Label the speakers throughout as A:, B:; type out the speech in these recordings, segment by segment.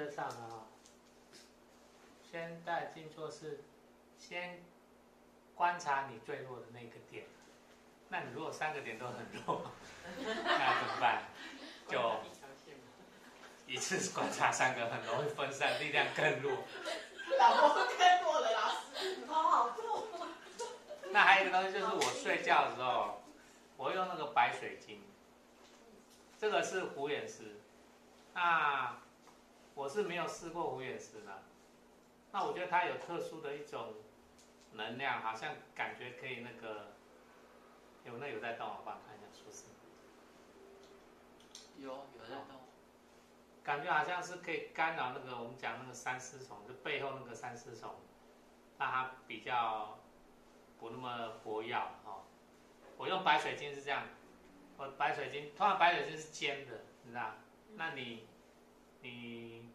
A: 则上啊，先带静坐是先观察你最弱的那个点。那你如果三个点都很弱，那怎么办？就一次观察三个，很容易分散，力量更弱。
B: 老婆更弱了，老师，好好做。
A: 那还有一个东西就是我睡觉的时候，我用那个白水晶，这个是虎眼石。那我是没有试过虎眼石的，那我觉得它有特殊的一种能量，好像感觉可以那个，有那有在动，我帮看一下，是不是
C: 有有在动，
A: 感觉好像是可以干扰那个我们讲那个三丝虫，就背后那个三丝虫，让它比较不那么活跃哦。我用白水晶是这样，我白水晶，通常白水晶是尖的，你知道？那你你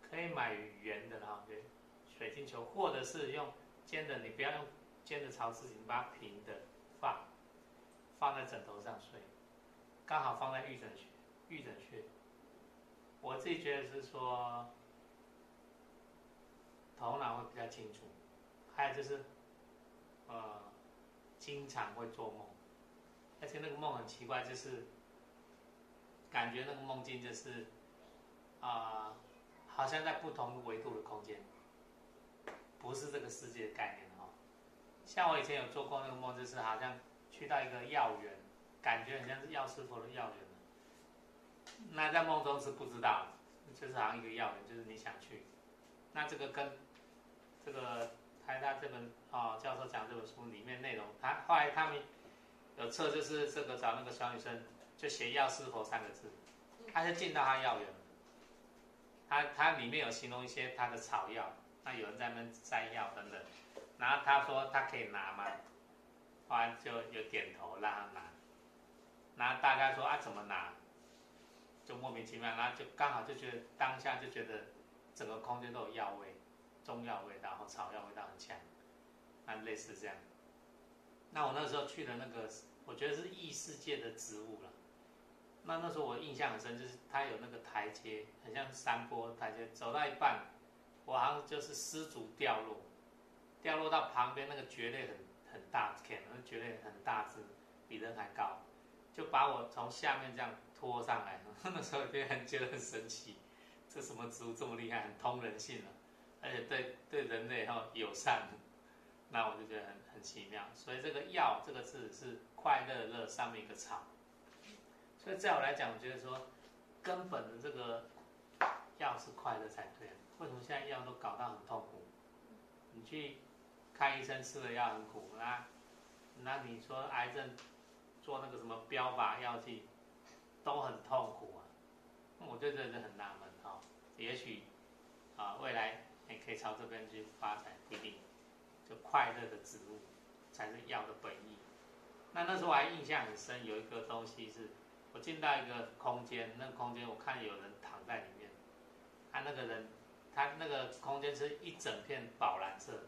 A: 可以买圆的哈，对，水晶球，或者是用尖的，你不要用尖的朝自己，你把它平的放，放在枕头上睡，刚好放在玉枕穴，玉枕穴。我自己觉得是说，头脑会比较清楚，还有就是，呃，经常会做梦，而且那个梦很奇怪，就是感觉那个梦境就是，啊，好像在不同维度的空间，不是这个世界的概念哈。像我以前有做过那个梦，就是好像去到一个药园，感觉很像是药师佛的药园。那在梦中是不知道，就是好像一个药园，就是你想去。那这个跟这个台大这本哦教授讲这本书里面内容，他后来他们有测，就是这个找那个小女生就写“药师佛”三个字，他就进到他药园，他他里面有形容一些他的草药，那有人在那边摘药等等，然后他说他可以拿吗？后来就有点头让他拿，然后大家说啊怎么拿？就莫名其妙，然后就刚好就觉得当下就觉得整个空间都有药味，中药味道和草药味道很强，那类似这样。那我那时候去的那个，我觉得是异世界的植物了。那那时候我印象很深，就是它有那个台阶，很像山坡台阶，走到一半，我好像就是失足掉落，掉落到旁边那个蕨类很很大片，那蕨类很大只，比人还高，就把我从下面这样。拖上来，那时候就很觉得很神奇，这什么植物这么厉害，很通人性啊，而且对对人类哈友善，那我就觉得很很奇妙。所以这个“药”这个字是快乐乐上面一个草，所以在我来讲，我觉得说根本的这个药是快乐才对。为什么现在药都搞到很痛苦？你去看医生吃的药很苦，那那你说癌症做那个什么标靶药剂？都很痛苦啊，我对这个很纳闷哈。也许啊，未来也可以朝这边去发展，一定。就快乐的植物才是药的本意。那那时候我还印象很深，有一个东西是，我进到一个空间，那个空间我看有人躺在里面，他那个人，他那个空间是一整片宝蓝色，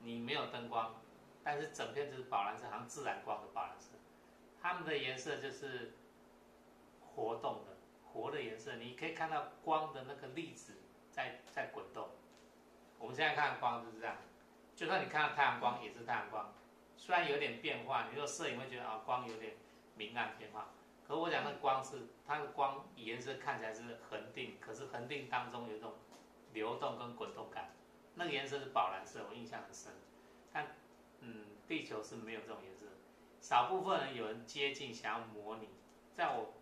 A: 你没有灯光，但是整片就是宝蓝色，好像自然光的宝蓝色。它们的颜色就是。活动的活的颜色，你可以看到光的那个粒子在在滚动。我们现在看光就是这样，就算你看到太阳光也是太阳光，虽然有点变化，你说摄影会觉得啊光有点明暗变化，可我讲那光是它的光颜色看起来是恒定，可是恒定当中有一种流动跟滚动感，那个颜色是宝蓝色，我印象很深。但嗯，地球是没有这种颜色，少部分人有人接近想要模拟，在我。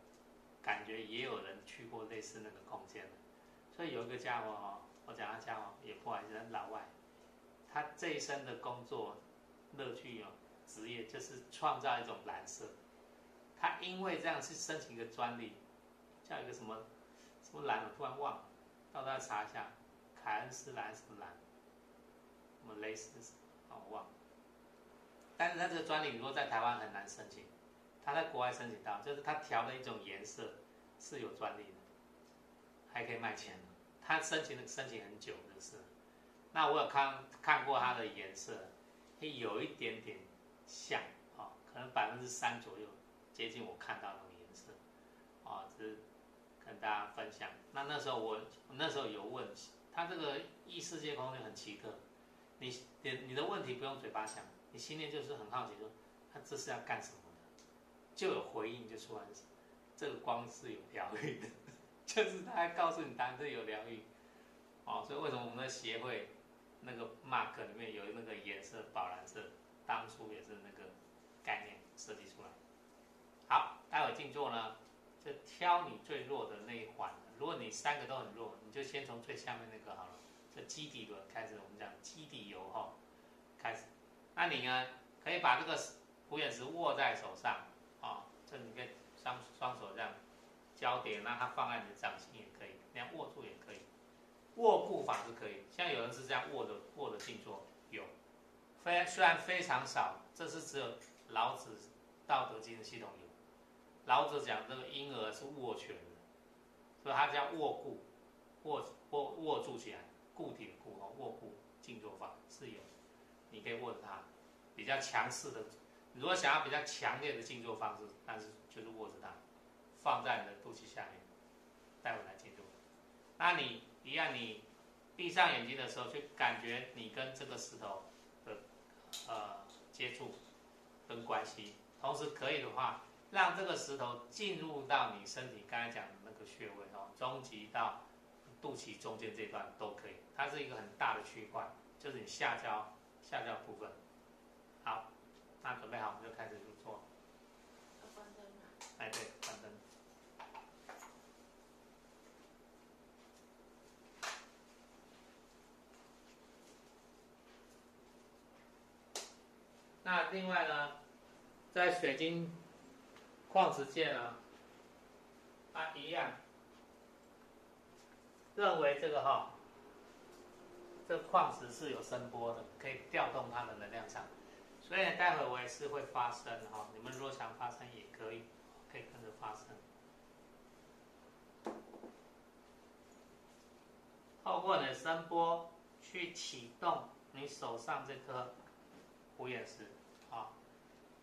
A: 感觉也有人去过类似那个空间的所以有一个家伙哈，我讲他家伙也不好意思，老外，他这一生的工作乐趣哦，职业就是创造一种蓝色。他因为这样去申请一个专利，叫一个什么什么蓝，我突然忘了，到时候查一下，凯恩斯蓝什么蓝，什么类似什么，我忘了。但是他这个专利，如果在台湾很难申请。他在国外申请到，就是他调的一种颜色是有专利的，还可以卖钱的。他申请的申请很久的是，那我有看看过它的颜色，会有一点点像，哦，可能百分之三左右接近我看到那个颜色，哦，是跟大家分享。那那时候我那时候有问，他这个异世界空间很奇特，你你你的问题不用嘴巴想，你心里就是很好奇说，他这是要干什么的，就有回应就出来，这个光是有疗愈的，就是他告诉你答案是有疗愈。哦，所以为什么我们的协会那个 mark 里面有那个颜色宝蓝色，当初也是那个概念设计出来。待会静坐呢，就挑你最弱的那一环。如果你三个都很弱，你就先从最下面那个好了，这基底轮开始，我们讲基底油哈，开始。那你呢，可以把这个虎眼石握在手上，啊，这你可以双双手这样交叠，让它放在你的掌心也可以，那样握住也可以。握步法是可以，像有人是这样握着握着静坐，有，非虽然非常少，这是只有老子《道德经》的系统。老子讲这个婴儿是握拳的，所以他叫握固，握握握住起来，固体的固哦，握固静坐法是有，你可以握着它，比较强势的，如果想要比较强烈的静坐方式，但是就是握着它，放在你的肚脐下面，待会来静坐，那你。一样，你闭上眼睛的时候，就感觉你跟这个石头的呃接触跟关系，同时可以的话，让这个石头进入到你身体刚才讲的那个穴位哦，中极到肚脐中间这段都可以，它是一个很大的区块，就是你下焦下焦部分。好，那准备好，我们就开始入座。
B: 关灯
A: 哎，对，关灯。那另外呢，在水晶矿石界呢，啊一样，认为这个哈，这矿石是有声波的，可以调动它的能量场，所以待会我也是会发声哈，你们如果想发声也可以，可以跟着发声，透过你的声波去启动你手上这颗。虎眼石，啊，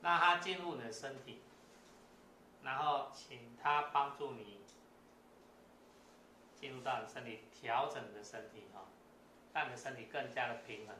A: 让它进入你的身体，然后请他帮助你进入到你身体，调整你的身体，哈，让你的身体更加的平衡。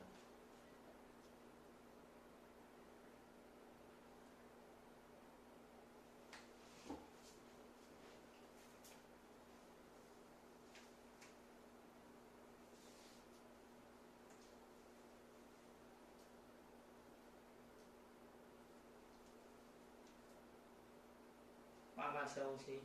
A: 慢慢深呼吸，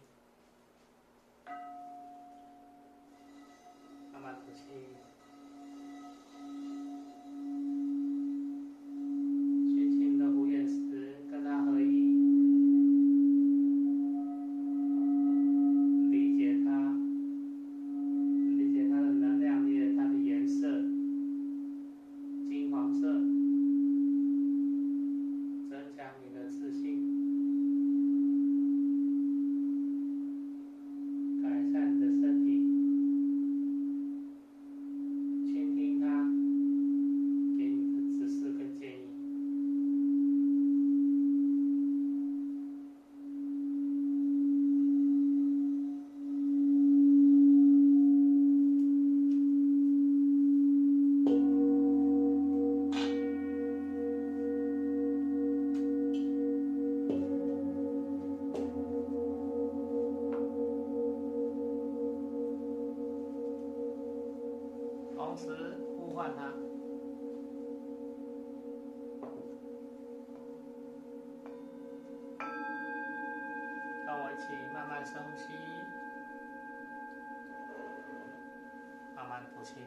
A: 慢慢吐气。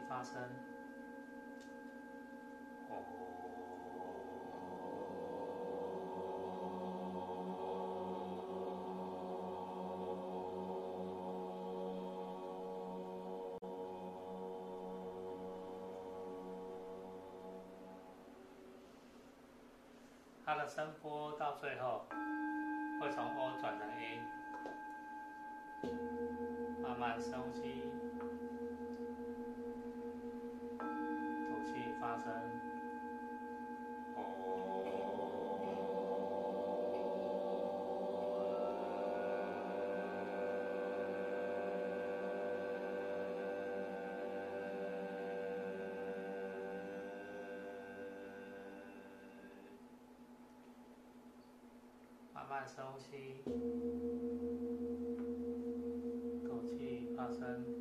A: 它的声波到最后会从 O 转成 A，慢慢深呼吸，慢慢深呼吸，气发声。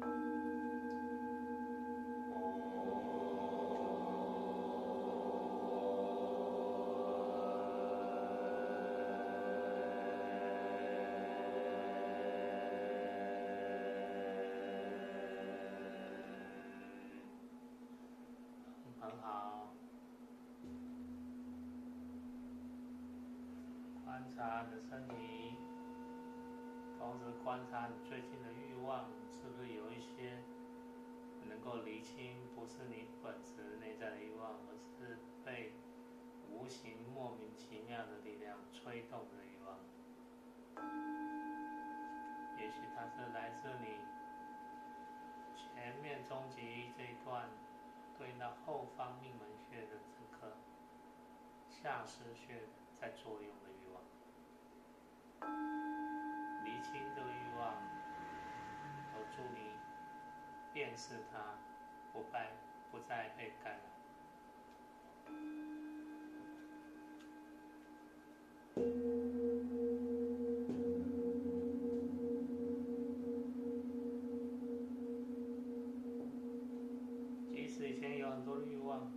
A: 察你的身体，同时观察你最近的欲望是不是有一些能够厘清，不是你本质内在的欲望，而是被无形莫名其妙的力量吹动的欲望。也许它是来自你前面终极这一段对那后方命门穴的这颗下视穴在作用的。厘清这个欲望，有助你辨识它，不再不再被干扰。即使以前有很多欲望，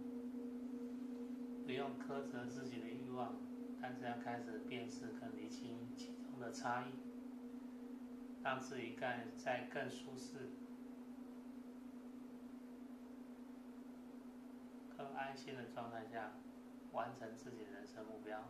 A: 不用苛责自己的欲望，但是要开始辨识跟理清其中。的差异，让自己更在更舒适、更安心的状态下，完成自己的人生目标。